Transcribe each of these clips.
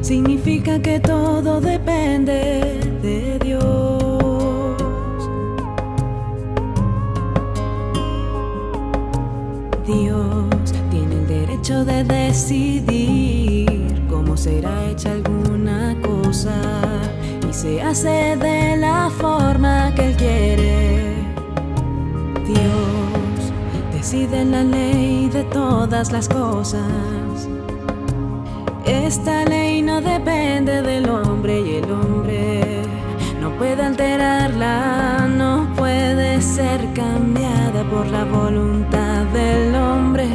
significa que todo depende de Dios. Dios tiene el derecho de decidir cómo será hecha alguna cosa y se hace de la forma que Él quiere. Dios decide la ley de todas las cosas. Esta ley no depende del hombre y el hombre no puede alterarla, no puede ser cambiada por la voluntad del hombre,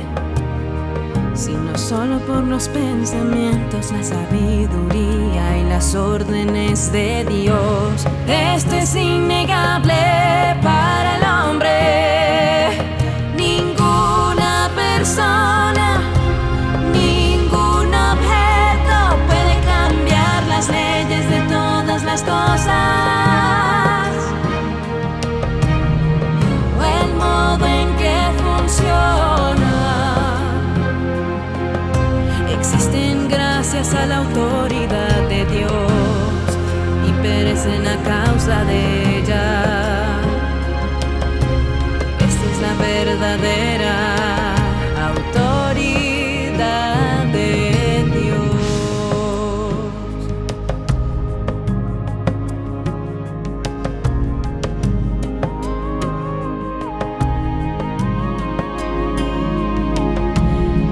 sino solo por los pensamientos, la sabiduría y las órdenes de Dios. Esto es innegable para Existen gracias a la autoridad de Dios y perecen a causa de ella.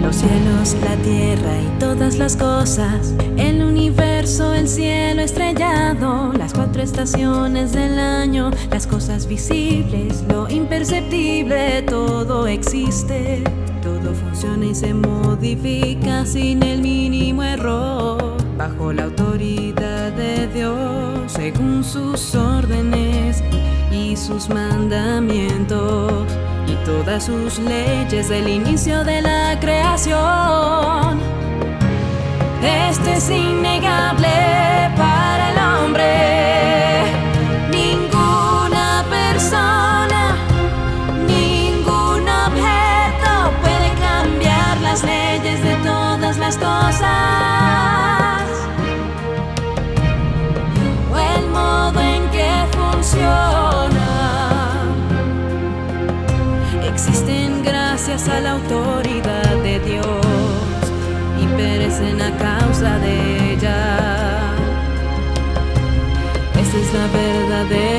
Los cielos, la tierra y todas las cosas, el universo, el cielo estrellado, las cuatro estaciones del año, las cosas visibles, lo imperceptible, todo existe, todo funciona y se modifica sin el mínimo error, bajo la autoridad de Dios, según sus órdenes y sus mandamientos y todas sus leyes del inicio de la creación. Esto es innegable para el hombre. Ninguna persona, ningún objeto puede cambiar las leyes de todas las cosas. A la autoridad de Dios y perecen a causa de ella. Esa es la verdadera